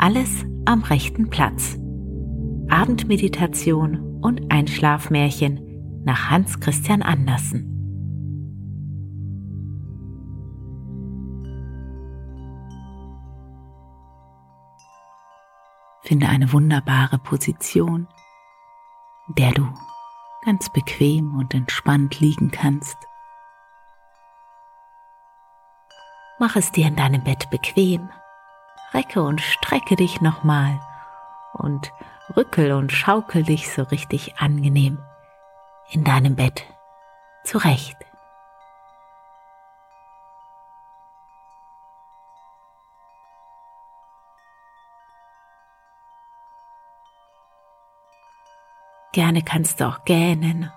Alles am rechten Platz. Abendmeditation und Einschlafmärchen nach Hans Christian Andersen. Finde eine wunderbare Position, in der du ganz bequem und entspannt liegen kannst. Mach es dir in deinem Bett bequem, recke und strecke dich nochmal und rückel und schaukel dich so richtig angenehm in deinem Bett zurecht. Gerne kannst du auch gähnen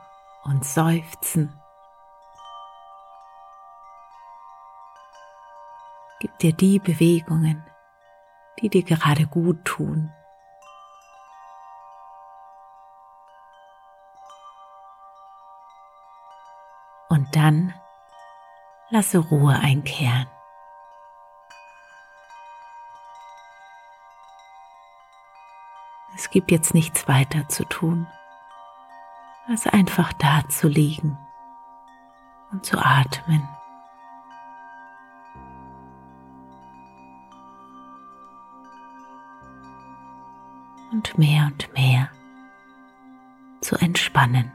und seufzen. Gib dir die Bewegungen, die dir gerade gut tun. Und dann lasse Ruhe einkehren. Es gibt jetzt nichts weiter zu tun, als einfach da zu liegen und zu atmen. Mehr und mehr zu entspannen.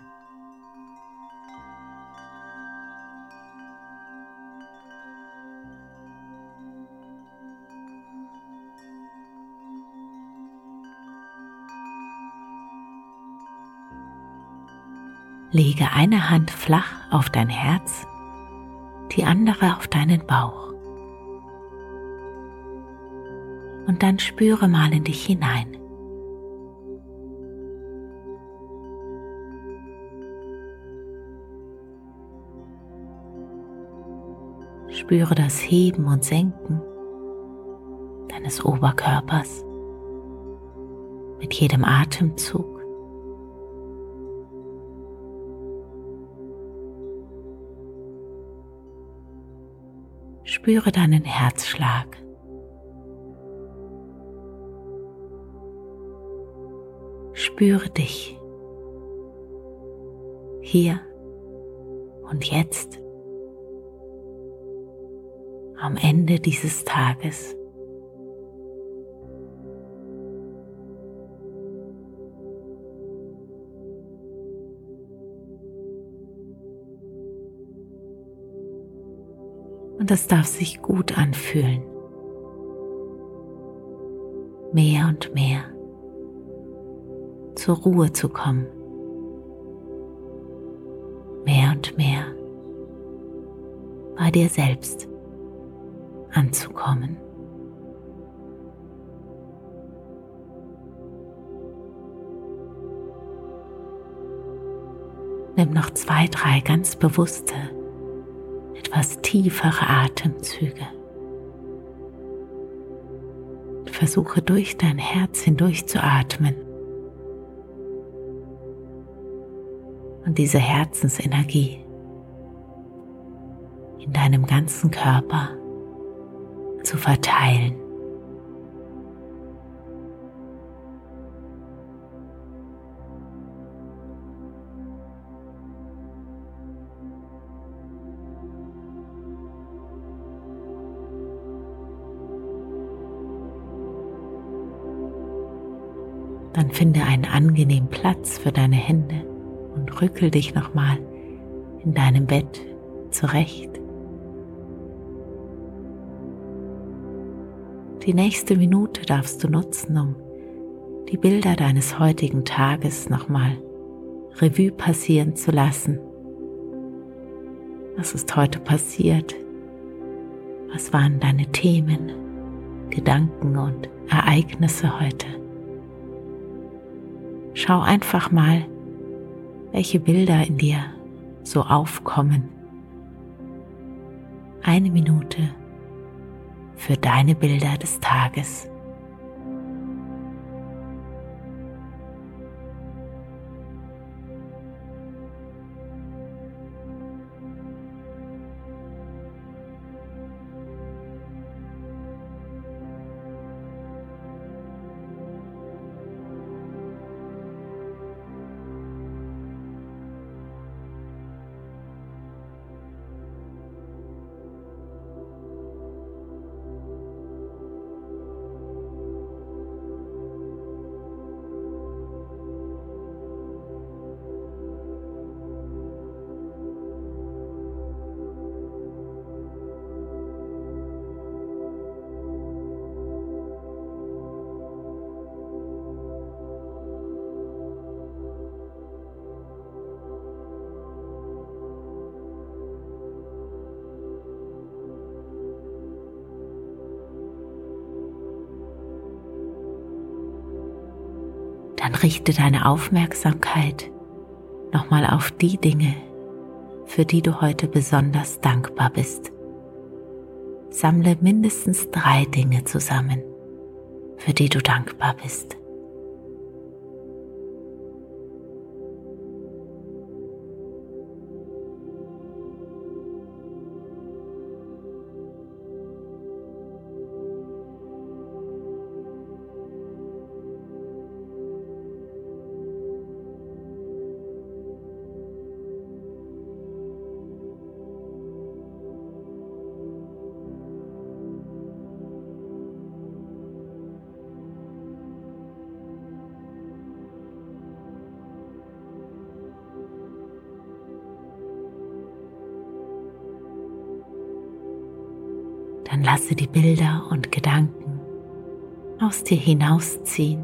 Lege eine Hand flach auf dein Herz, die andere auf deinen Bauch. Und dann spüre mal in dich hinein. Spüre das Heben und Senken deines Oberkörpers mit jedem Atemzug. Spüre deinen Herzschlag. Spüre dich hier und jetzt am Ende dieses Tages. Und das darf sich gut anfühlen. Mehr und mehr zur Ruhe zu kommen. Mehr und mehr bei dir selbst anzukommen. Nimm noch zwei, drei ganz bewusste etwas tiefere Atemzüge. Versuche durch dein Herz hindurch zu atmen und diese Herzensenergie in deinem ganzen Körper zu verteilen. Dann finde einen angenehmen Platz für deine Hände und rückel dich nochmal in deinem Bett zurecht. Die nächste Minute darfst du nutzen, um die Bilder deines heutigen Tages nochmal Revue passieren zu lassen. Was ist heute passiert? Was waren deine Themen, Gedanken und Ereignisse heute? Schau einfach mal, welche Bilder in dir so aufkommen. Eine Minute für deine Bilder des Tages. Richte deine Aufmerksamkeit nochmal auf die Dinge, für die du heute besonders dankbar bist. Sammle mindestens drei Dinge zusammen, für die du dankbar bist. Lasse die Bilder und Gedanken aus dir hinausziehen.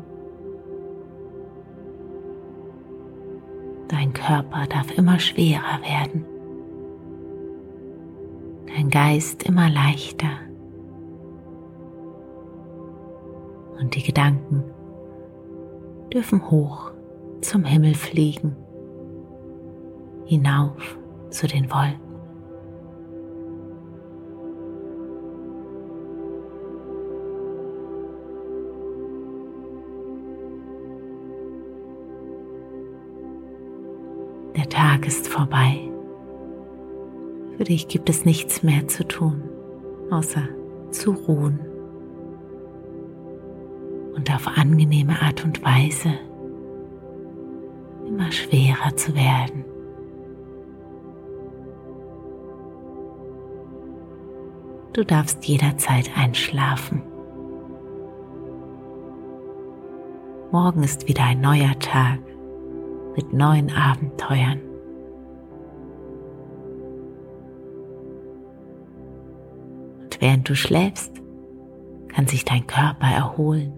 Dein Körper darf immer schwerer werden, dein Geist immer leichter und die Gedanken dürfen hoch zum Himmel fliegen, hinauf zu den Wolken. Vorbei. Für dich gibt es nichts mehr zu tun, außer zu ruhen und auf angenehme Art und Weise immer schwerer zu werden. Du darfst jederzeit einschlafen. Morgen ist wieder ein neuer Tag mit neuen Abenteuern. Während du schläfst, kann sich dein Körper erholen,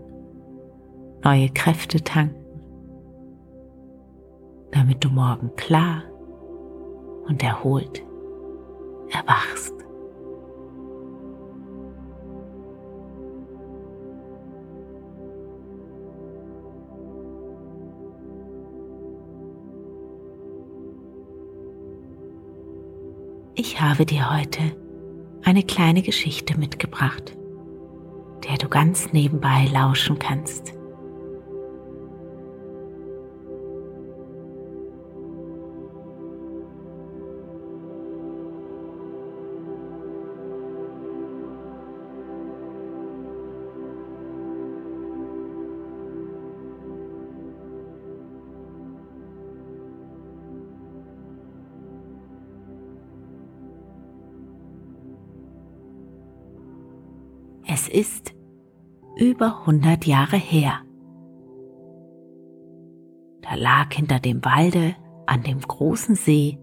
neue Kräfte tanken, damit du morgen klar und erholt erwachst. Ich habe dir heute eine kleine Geschichte mitgebracht, der du ganz nebenbei lauschen kannst. Ist über 100 Jahre her. Da lag hinter dem Walde an dem großen See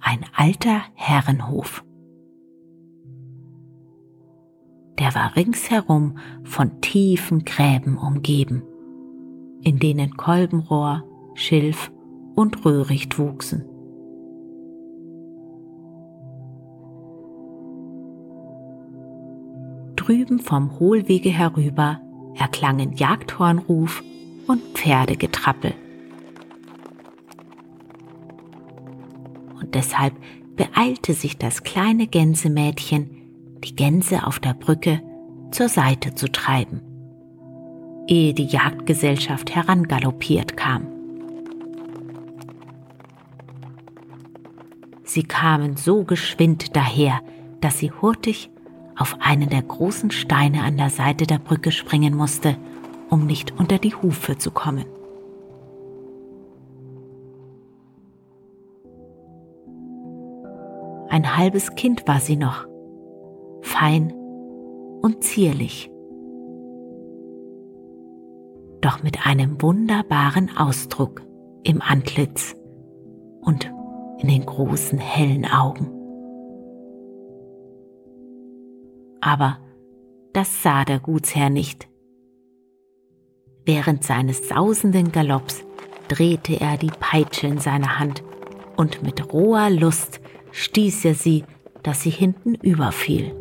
ein alter Herrenhof. Der war ringsherum von tiefen Gräben umgeben, in denen Kolbenrohr, Schilf und Röhricht wuchsen. Drüben vom Hohlwege herüber erklangen Jagdhornruf und Pferdegetrappel. Und deshalb beeilte sich das kleine Gänsemädchen, die Gänse auf der Brücke zur Seite zu treiben, ehe die Jagdgesellschaft herangaloppiert kam. Sie kamen so geschwind daher, dass sie hurtig auf einen der großen Steine an der Seite der Brücke springen musste, um nicht unter die Hufe zu kommen. Ein halbes Kind war sie noch, fein und zierlich, doch mit einem wunderbaren Ausdruck im Antlitz und in den großen hellen Augen. Aber das sah der Gutsherr nicht. Während seines sausenden Galopps drehte er die Peitsche in seiner Hand und mit roher Lust stieß er sie, dass sie hinten überfiel.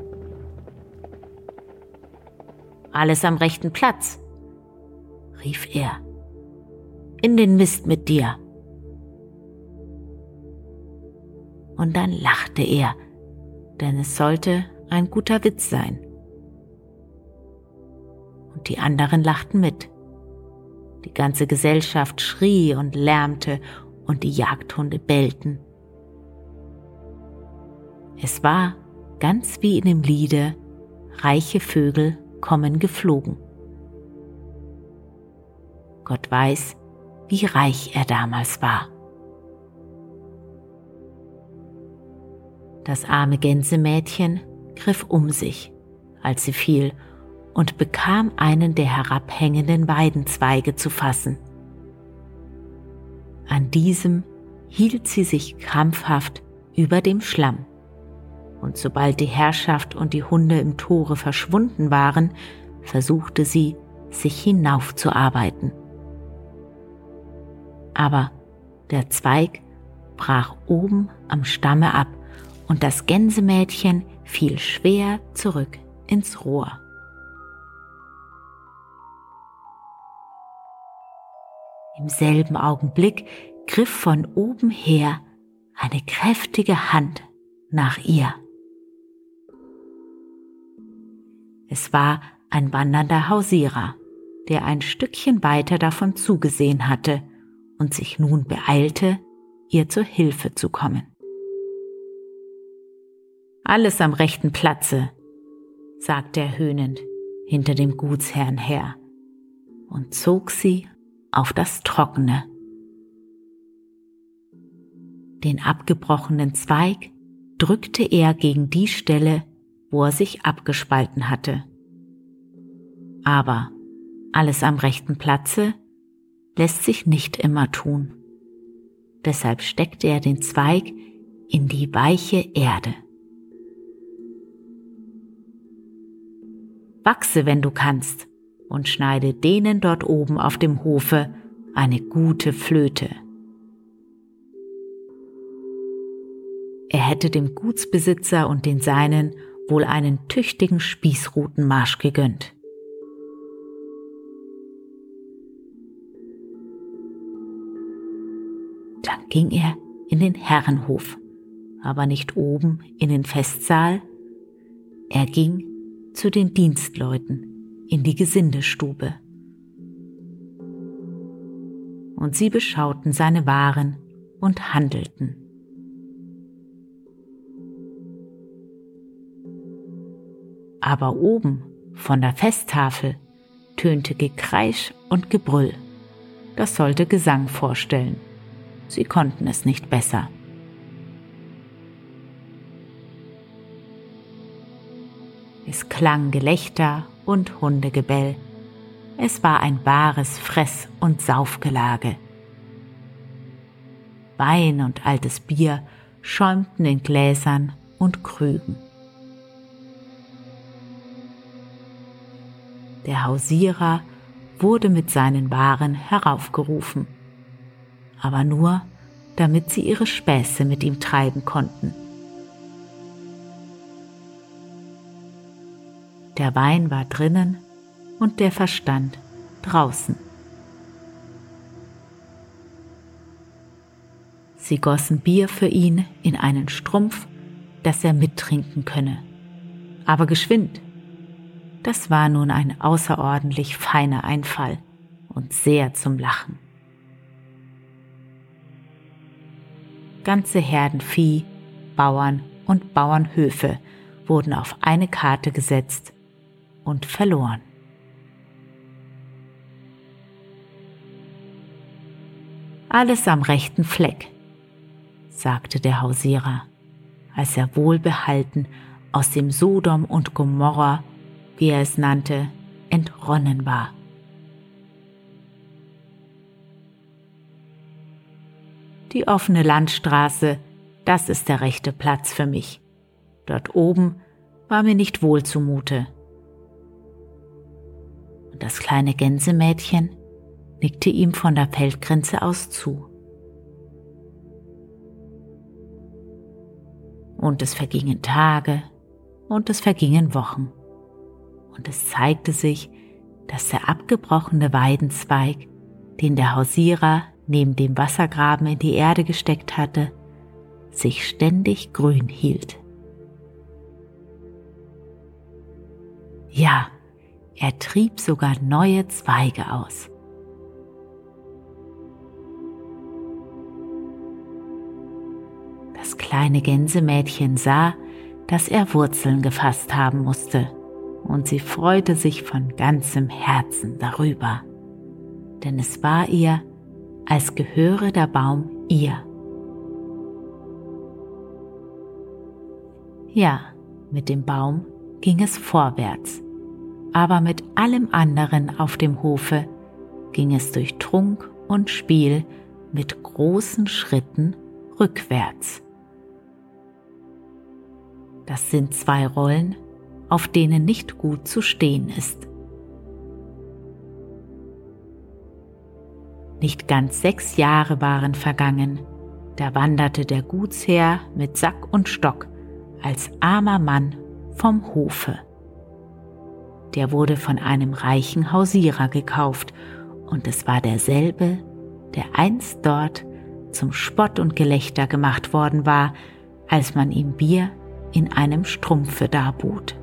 Alles am rechten Platz, rief er. in den Mist mit dir. Und dann lachte er, denn es sollte ein guter Witz sein. Und die anderen lachten mit. Die ganze Gesellschaft schrie und lärmte und die Jagdhunde bellten. Es war ganz wie in dem Liede Reiche Vögel kommen geflogen. Gott weiß, wie reich er damals war. Das arme Gänsemädchen griff um sich, als sie fiel, und bekam einen der herabhängenden Weidenzweige zu fassen. An diesem hielt sie sich krampfhaft über dem Schlamm, und sobald die Herrschaft und die Hunde im Tore verschwunden waren, versuchte sie, sich hinaufzuarbeiten. Aber der Zweig brach oben am Stamme ab und das Gänsemädchen fiel schwer zurück ins Rohr. Im selben Augenblick griff von oben her eine kräftige Hand nach ihr. Es war ein wandernder Hausierer, der ein Stückchen weiter davon zugesehen hatte und sich nun beeilte, ihr zur Hilfe zu kommen. Alles am rechten Platze, sagte er höhnend hinter dem Gutsherrn her und zog sie auf das Trockene. Den abgebrochenen Zweig drückte er gegen die Stelle, wo er sich abgespalten hatte. Aber alles am rechten Platze lässt sich nicht immer tun. Deshalb steckte er den Zweig in die weiche Erde. Wachse, wenn du kannst, und schneide denen dort oben auf dem Hofe eine gute Flöte. Er hätte dem Gutsbesitzer und den Seinen wohl einen tüchtigen Spießrutenmarsch gegönnt. Dann ging er in den Herrenhof, aber nicht oben in den Festsaal. Er ging zu den Dienstleuten in die Gesindestube. Und sie beschauten seine Waren und handelten. Aber oben von der Festtafel tönte Gekreisch und Gebrüll. Das sollte Gesang vorstellen. Sie konnten es nicht besser. Es klang Gelächter und Hundegebell. Es war ein wahres Fress- und Saufgelage. Wein und altes Bier schäumten in Gläsern und Krügen. Der Hausierer wurde mit seinen Waren heraufgerufen, aber nur, damit sie ihre Späße mit ihm treiben konnten. Der Wein war drinnen und der Verstand draußen. Sie gossen Bier für ihn in einen Strumpf, dass er mittrinken könne. Aber geschwind. Das war nun ein außerordentlich feiner Einfall und sehr zum Lachen. Ganze Herden Vieh, Bauern und Bauernhöfe wurden auf eine Karte gesetzt und verloren. Alles am rechten Fleck, sagte der Hausierer, als er wohlbehalten aus dem Sodom und Gomorra, wie er es nannte, entronnen war. Die offene Landstraße, das ist der rechte Platz für mich. Dort oben war mir nicht wohl zumute und das kleine Gänsemädchen nickte ihm von der Feldgrenze aus zu. Und es vergingen Tage und es vergingen Wochen. Und es zeigte sich, dass der abgebrochene Weidenzweig den der Hausierer neben dem Wassergraben in die Erde gesteckt hatte, sich ständig grün hielt. Ja, er trieb sogar neue Zweige aus. Das kleine Gänsemädchen sah, dass er Wurzeln gefasst haben musste, und sie freute sich von ganzem Herzen darüber, denn es war ihr, als gehöre der Baum ihr. Ja, mit dem Baum ging es vorwärts, aber mit allem anderen auf dem Hofe ging es durch Trunk und Spiel mit großen Schritten rückwärts. Das sind zwei Rollen, auf denen nicht gut zu stehen ist. Nicht ganz sechs Jahre waren vergangen, da wanderte der Gutsherr mit Sack und Stock als armer Mann vom Hofe. Der wurde von einem reichen Hausierer gekauft, und es war derselbe, der einst dort zum Spott und Gelächter gemacht worden war, als man ihm Bier in einem Strumpfe darbot.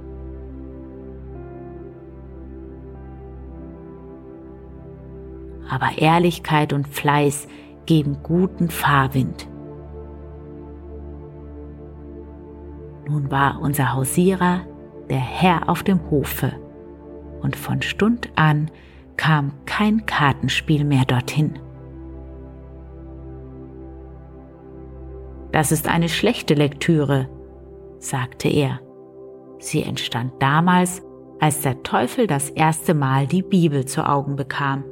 Aber Ehrlichkeit und Fleiß geben guten Fahrwind. Nun war unser Hausierer der Herr auf dem Hofe, und von Stund an kam kein Kartenspiel mehr dorthin. Das ist eine schlechte Lektüre, sagte er. Sie entstand damals, als der Teufel das erste Mal die Bibel zu Augen bekam.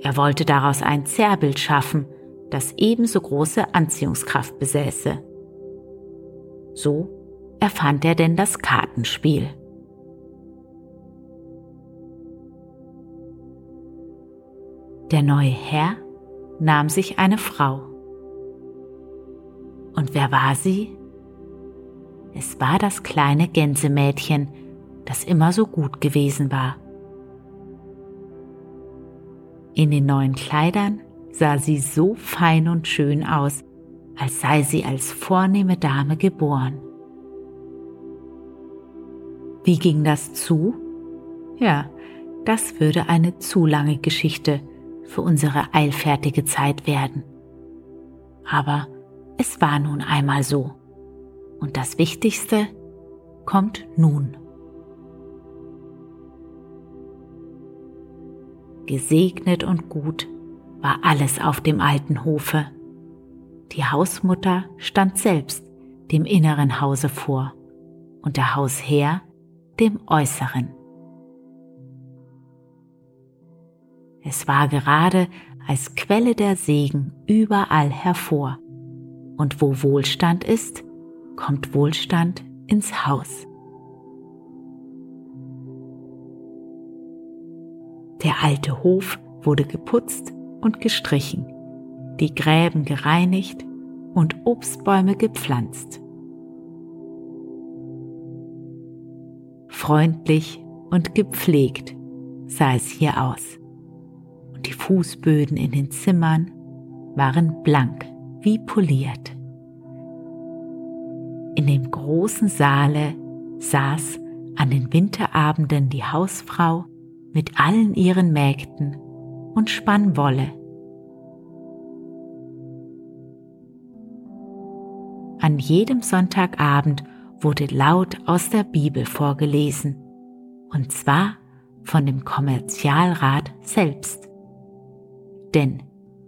Er wollte daraus ein Zerrbild schaffen, das ebenso große Anziehungskraft besäße. So erfand er denn das Kartenspiel. Der neue Herr nahm sich eine Frau. Und wer war sie? Es war das kleine Gänsemädchen, das immer so gut gewesen war. In den neuen Kleidern sah sie so fein und schön aus, als sei sie als vornehme Dame geboren. Wie ging das zu? Ja, das würde eine zu lange Geschichte für unsere eilfertige Zeit werden. Aber es war nun einmal so. Und das Wichtigste kommt nun. Gesegnet und gut war alles auf dem alten Hofe. Die Hausmutter stand selbst dem inneren Hause vor und der Hausherr dem äußeren. Es war gerade als Quelle der Segen überall hervor. Und wo Wohlstand ist, kommt Wohlstand ins Haus. Der alte Hof wurde geputzt und gestrichen, die Gräben gereinigt und Obstbäume gepflanzt. Freundlich und gepflegt sah es hier aus. Die Fußböden in den Zimmern waren blank wie poliert. In dem großen Saale saß an den Winterabenden die Hausfrau mit allen ihren Mägden und spann Wolle. An jedem Sonntagabend wurde laut aus der Bibel vorgelesen, und zwar von dem Kommerzialrat selbst. Denn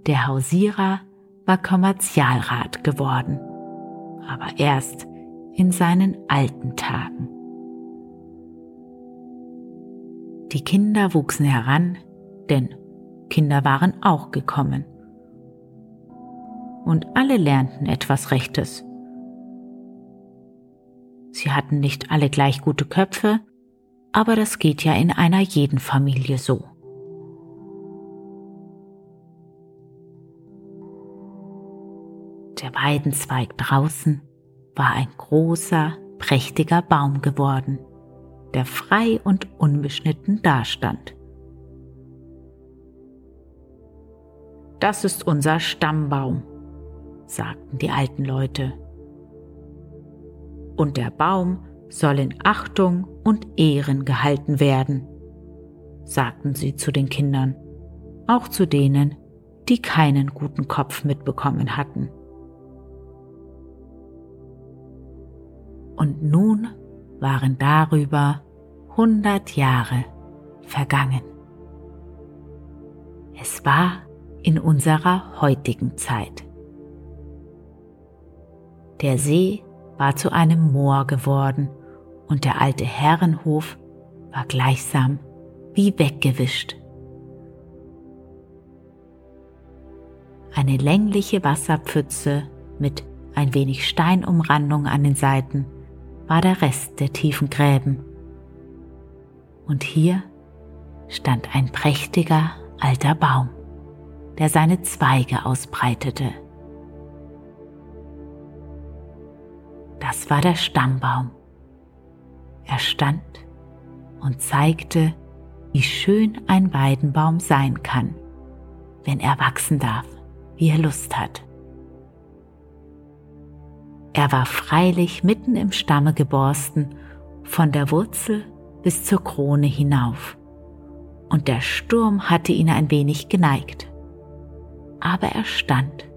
der Hausierer war Kommerzialrat geworden, aber erst in seinen alten Tagen. Die Kinder wuchsen heran, denn Kinder waren auch gekommen. Und alle lernten etwas Rechtes. Sie hatten nicht alle gleich gute Köpfe, aber das geht ja in einer jeden Familie so. Der Weidenzweig draußen war ein großer, prächtiger Baum geworden, der frei und unbeschnitten dastand. das ist unser Stammbaum, sagten die alten Leute. Und der Baum soll in Achtung und Ehren gehalten werden, sagten sie zu den Kindern, auch zu denen, die keinen guten Kopf mitbekommen hatten. Und nun waren darüber hundert Jahre vergangen. Es war in unserer heutigen Zeit. Der See war zu einem Moor geworden und der alte Herrenhof war gleichsam wie weggewischt. Eine längliche Wasserpfütze mit ein wenig Steinumrandung an den Seiten war der Rest der tiefen Gräben. Und hier stand ein prächtiger alter Baum, der seine Zweige ausbreitete. Das war der Stammbaum. Er stand und zeigte, wie schön ein Weidenbaum sein kann, wenn er wachsen darf, wie er Lust hat. Er war freilich mitten im Stamme geborsten, von der Wurzel bis zur Krone hinauf, und der Sturm hatte ihn ein wenig geneigt. Aber er stand,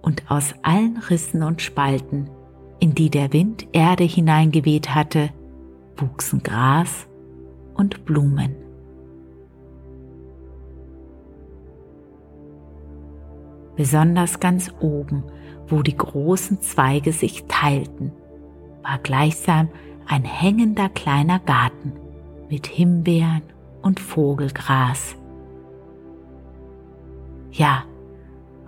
und aus allen Rissen und Spalten, in die der Wind Erde hineingeweht hatte, wuchsen Gras und Blumen. Besonders ganz oben wo die großen Zweige sich teilten, war gleichsam ein hängender kleiner Garten mit Himbeeren und Vogelgras. Ja,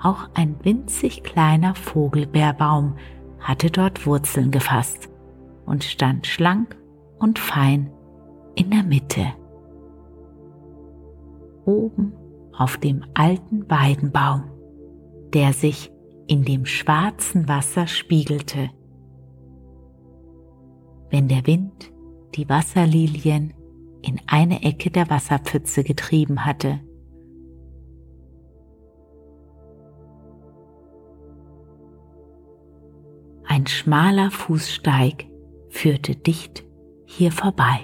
auch ein winzig kleiner Vogelbeerbaum hatte dort Wurzeln gefasst und stand schlank und fein in der Mitte. Oben auf dem alten Weidenbaum, der sich in dem schwarzen Wasser spiegelte. Wenn der Wind die Wasserlilien in eine Ecke der Wasserpfütze getrieben hatte. Ein schmaler Fußsteig führte dicht hier vorbei.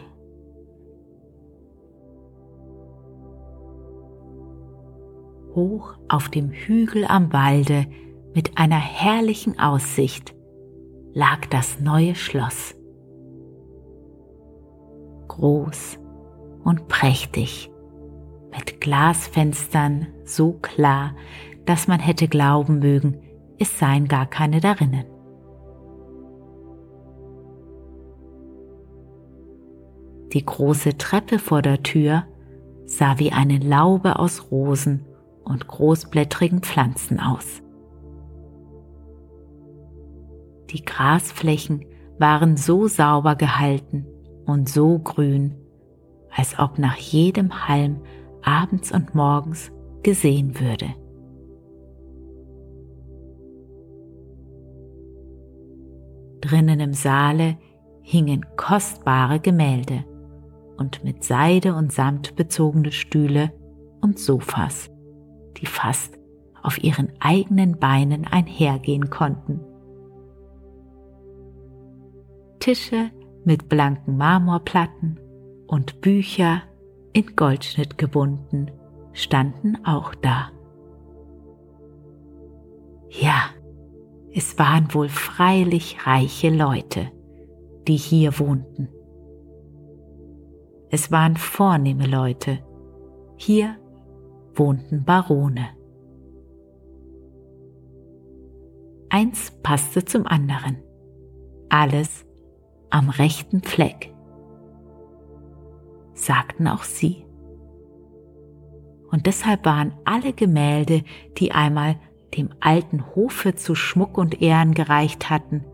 Hoch auf dem Hügel am Walde mit einer herrlichen Aussicht lag das neue Schloss. Groß und prächtig, mit Glasfenstern so klar, dass man hätte glauben mögen, es seien gar keine darinnen. Die große Treppe vor der Tür sah wie eine Laube aus Rosen und großblättrigen Pflanzen aus. Die Grasflächen waren so sauber gehalten und so grün, als ob nach jedem Halm abends und morgens gesehen würde. Drinnen im Saale hingen kostbare Gemälde und mit Seide und Samt bezogene Stühle und Sofas, die fast auf ihren eigenen Beinen einhergehen konnten. Tische mit blanken Marmorplatten und Bücher in Goldschnitt gebunden standen auch da. Ja, es waren wohl freilich reiche Leute, die hier wohnten. Es waren vornehme Leute. Hier wohnten Barone. Eins passte zum anderen. Alles am rechten Fleck, sagten auch sie. Und deshalb waren alle Gemälde, die einmal dem alten Hofe zu Schmuck und Ehren gereicht hatten,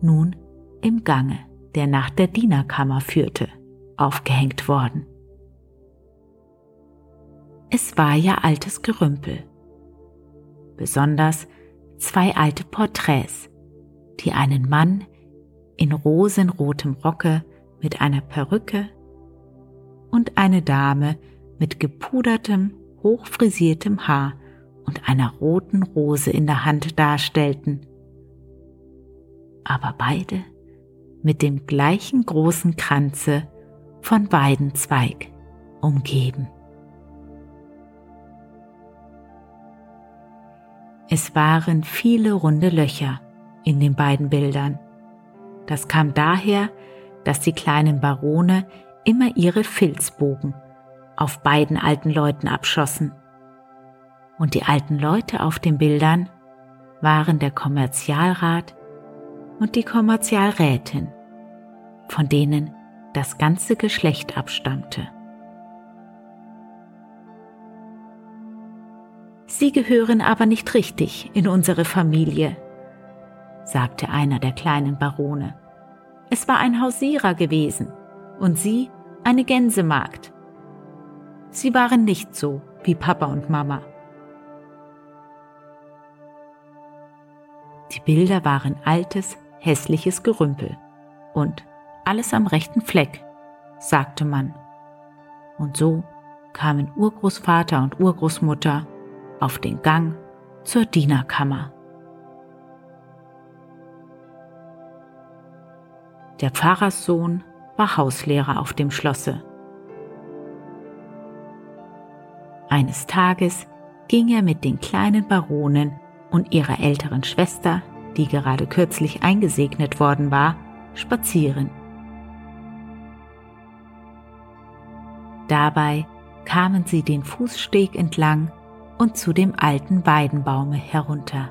nun im Gange, der nach der Dienerkammer führte, aufgehängt worden. Es war ja altes Gerümpel, besonders zwei alte Porträts, die einen Mann in rosenrotem Rocke mit einer Perücke und eine Dame mit gepudertem, hochfrisiertem Haar und einer roten Rose in der Hand darstellten. Aber beide mit dem gleichen großen Kranze von Weidenzweig umgeben. Es waren viele runde Löcher in den beiden Bildern. Das kam daher, dass die kleinen Barone immer ihre Filzbogen auf beiden alten Leuten abschossen. Und die alten Leute auf den Bildern waren der Kommerzialrat und die Kommerzialrätin, von denen das ganze Geschlecht abstammte. Sie gehören aber nicht richtig in unsere Familie, sagte einer der kleinen Barone. Es war ein Hausierer gewesen und Sie eine Gänsemagd. Sie waren nicht so wie Papa und Mama. Die Bilder waren altes, hässliches Gerümpel und alles am rechten Fleck, sagte man. Und so kamen Urgroßvater und Urgroßmutter auf den Gang zur Dienerkammer. Der Pfarrerssohn war Hauslehrer auf dem Schlosse. Eines Tages ging er mit den kleinen Baronen und ihrer älteren Schwester, die gerade kürzlich eingesegnet worden war, spazieren. Dabei kamen sie den Fußsteg entlang und zu dem alten Weidenbaume herunter.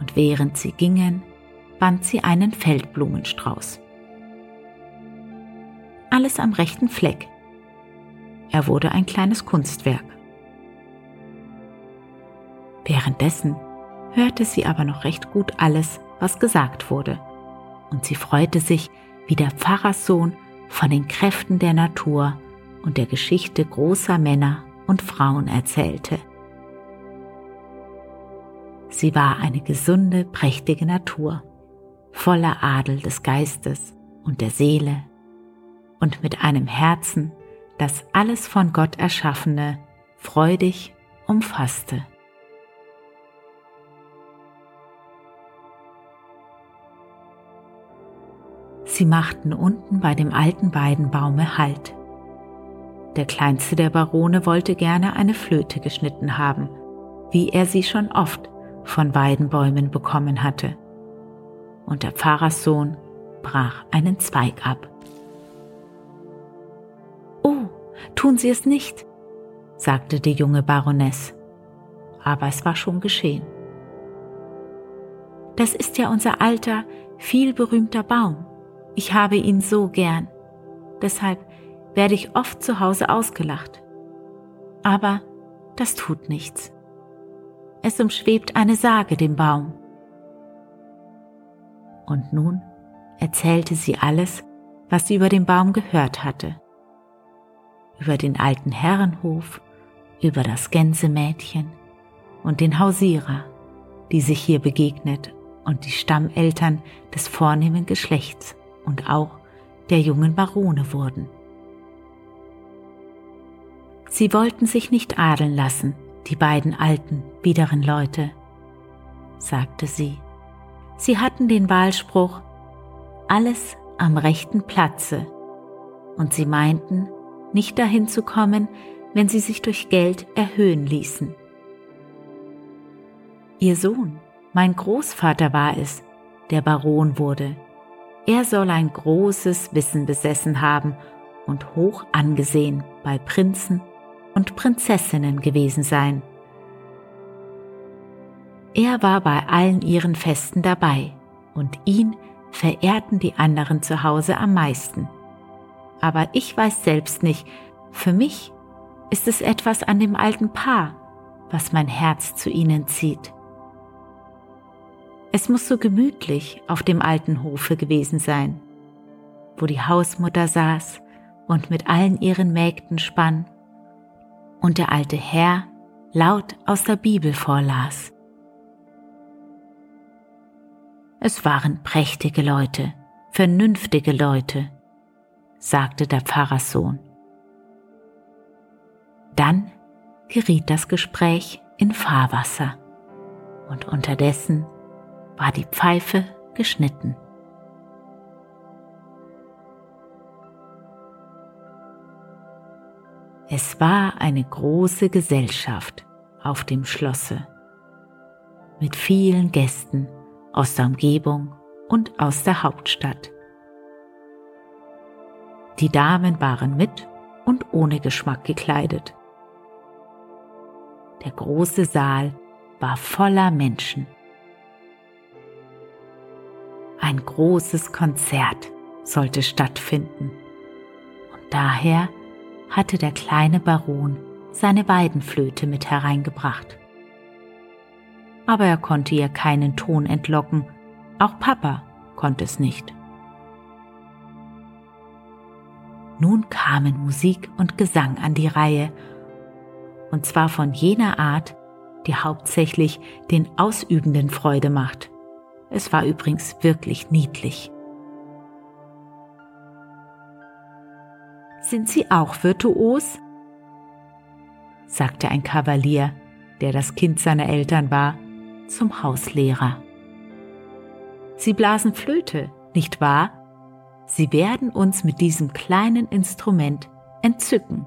Und während sie gingen, band sie einen Feldblumenstrauß. Alles am rechten Fleck. Er wurde ein kleines Kunstwerk. Währenddessen hörte sie aber noch recht gut alles, was gesagt wurde, und sie freute sich, wie der Pfarrerssohn von den Kräften der Natur und der Geschichte großer Männer und Frauen erzählte. Sie war eine gesunde, prächtige Natur voller Adel des Geistes und der Seele und mit einem Herzen, das alles von Gott erschaffene freudig umfasste. Sie machten unten bei dem alten Weidenbaume Halt. Der kleinste der Barone wollte gerne eine Flöte geschnitten haben, wie er sie schon oft von Weidenbäumen bekommen hatte und der Pfarrerssohn brach einen Zweig ab. Oh, tun Sie es nicht, sagte die junge Baroness, aber es war schon geschehen. Das ist ja unser alter, vielberühmter Baum. Ich habe ihn so gern. Deshalb werde ich oft zu Hause ausgelacht. Aber das tut nichts. Es umschwebt eine Sage dem Baum. Und nun erzählte sie alles, was sie über den Baum gehört hatte. Über den alten Herrenhof, über das Gänsemädchen und den Hausierer, die sich hier begegnet und die Stammeltern des vornehmen Geschlechts und auch der jungen Barone wurden. Sie wollten sich nicht adeln lassen, die beiden alten, biederen Leute, sagte sie Sie hatten den Wahlspruch alles am rechten Platze und sie meinten, nicht dahin zu kommen, wenn sie sich durch Geld erhöhen ließen. Ihr Sohn, mein Großvater war es, der Baron wurde. Er soll ein großes Wissen besessen haben und hoch angesehen bei Prinzen und Prinzessinnen gewesen sein. Er war bei allen ihren Festen dabei und ihn verehrten die anderen zu Hause am meisten. Aber ich weiß selbst nicht, für mich ist es etwas an dem alten Paar, was mein Herz zu ihnen zieht. Es muss so gemütlich auf dem alten Hofe gewesen sein, wo die Hausmutter saß und mit allen ihren Mägden spann und der alte Herr laut aus der Bibel vorlas. Es waren prächtige Leute, vernünftige Leute, sagte der Pfarrerssohn. Dann geriet das Gespräch in Fahrwasser und unterdessen war die Pfeife geschnitten. Es war eine große Gesellschaft auf dem Schlosse mit vielen Gästen aus der Umgebung und aus der Hauptstadt. Die Damen waren mit und ohne Geschmack gekleidet. Der große Saal war voller Menschen. Ein großes Konzert sollte stattfinden. Und daher hatte der kleine Baron seine Weidenflöte mit hereingebracht. Aber er konnte ihr keinen Ton entlocken, auch Papa konnte es nicht. Nun kamen Musik und Gesang an die Reihe, und zwar von jener Art, die hauptsächlich den Ausübenden Freude macht. Es war übrigens wirklich niedlich. Sind Sie auch virtuos? sagte ein Kavalier, der das Kind seiner Eltern war, zum Hauslehrer. Sie blasen Flöte, nicht wahr? Sie werden uns mit diesem kleinen Instrument entzücken.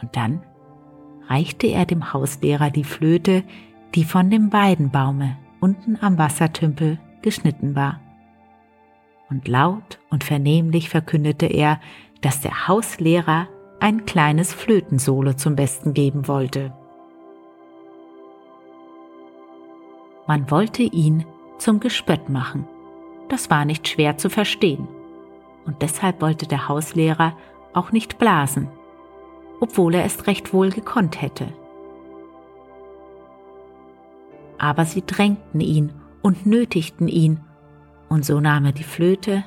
Und dann reichte er dem Hauslehrer die Flöte, die von dem Weidenbaume unten am Wassertümpel geschnitten war und laut und vernehmlich verkündete er, dass der Hauslehrer ein kleines Flötensolo zum Besten geben wollte. Man wollte ihn zum Gespött machen. Das war nicht schwer zu verstehen. Und deshalb wollte der Hauslehrer auch nicht blasen, obwohl er es recht wohl gekonnt hätte. Aber sie drängten ihn und nötigten ihn und so nahm er die Flöte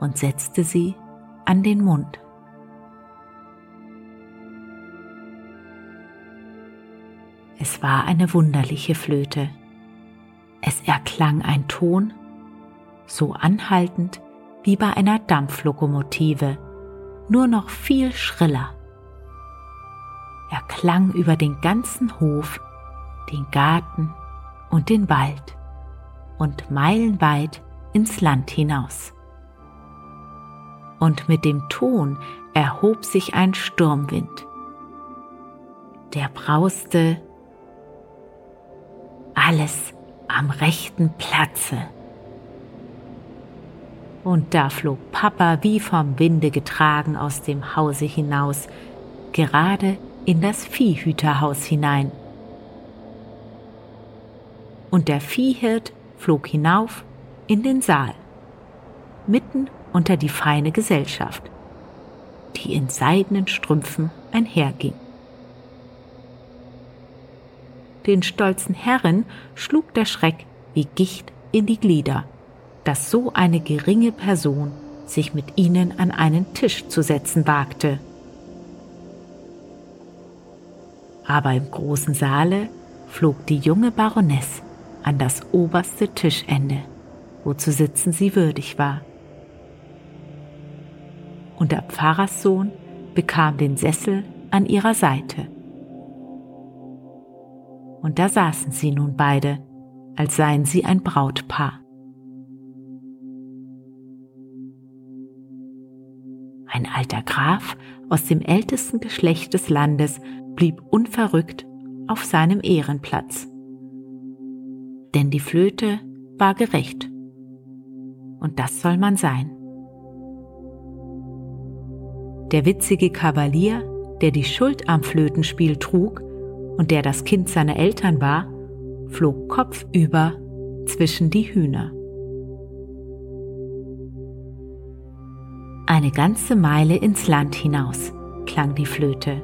und setzte sie an den Mund. Es war eine wunderliche Flöte. Es erklang ein Ton, so anhaltend wie bei einer Dampflokomotive, nur noch viel schriller. Er klang über den ganzen Hof, den Garten und den Wald und meilenweit ins Land hinaus. Und mit dem Ton erhob sich ein Sturmwind. Der brauste alles am rechten Platze. Und da flog Papa wie vom Winde getragen aus dem Hause hinaus, gerade in das Viehhüterhaus hinein. Und der Viehhirt flog hinauf in den Saal, mitten unter die feine Gesellschaft, die in seidenen Strümpfen einherging. Den stolzen Herren schlug der Schreck wie Gicht in die Glieder, dass so eine geringe Person sich mit ihnen an einen Tisch zu setzen wagte. Aber im großen Saale flog die junge Baroness an das oberste Tischende wo zu sitzen sie würdig war. Und der Pfarrerssohn bekam den Sessel an ihrer Seite. Und da saßen sie nun beide, als seien sie ein Brautpaar. Ein alter Graf aus dem ältesten Geschlecht des Landes blieb unverrückt auf seinem Ehrenplatz. Denn die Flöte war gerecht und das soll man sein. Der witzige Kavalier, der die Schuld am Flötenspiel trug und der das Kind seiner Eltern war, flog kopfüber zwischen die Hühner. Eine ganze Meile ins Land hinaus klang die Flöte,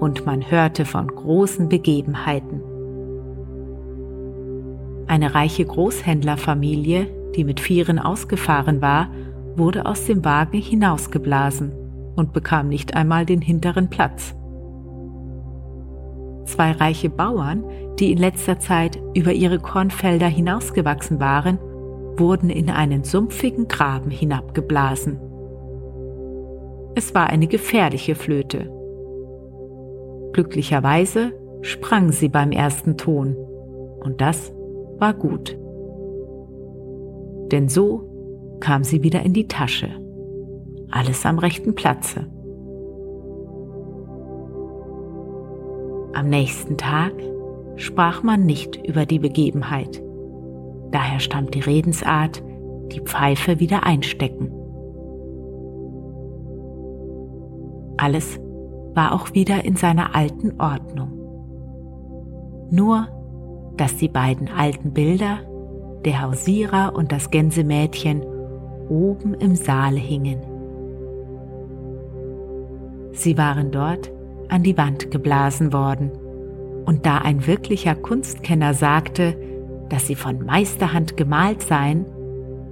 und man hörte von großen Begebenheiten. Eine reiche Großhändlerfamilie die mit Vieren ausgefahren war, wurde aus dem Wagen hinausgeblasen und bekam nicht einmal den hinteren Platz. Zwei reiche Bauern, die in letzter Zeit über ihre Kornfelder hinausgewachsen waren, wurden in einen sumpfigen Graben hinabgeblasen. es war eine gefährliche Flöte. Glücklicherweise sprang sie beim ersten Ton und das war gut. Denn so kam sie wieder in die Tasche. Alles am rechten Platze. Am nächsten Tag sprach man nicht über die Begebenheit. Daher stammt die Redensart, die Pfeife wieder einstecken. Alles war auch wieder in seiner alten Ordnung. Nur, dass die beiden alten Bilder, der Hausierer und das Gänsemädchen, oben im Saal hingen. Sie waren dort an die Wand geblasen worden, und da ein wirklicher Kunstkenner sagte, dass sie von Meisterhand gemalt seien,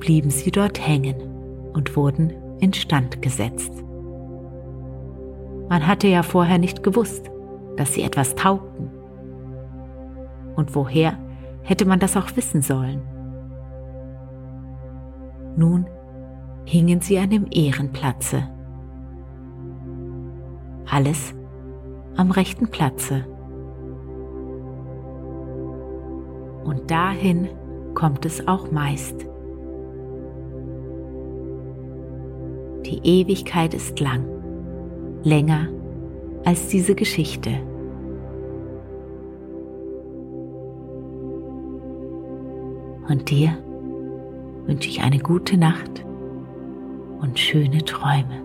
blieben sie dort hängen und wurden instand gesetzt. Man hatte ja vorher nicht gewusst, dass sie etwas taugten. Und woher hätte man das auch wissen sollen? Nun hingen sie an dem Ehrenplatze. Alles am rechten Platze. Und dahin kommt es auch meist. Die Ewigkeit ist lang, länger als diese Geschichte. Und dir wünsche ich eine gute Nacht und schöne Träume.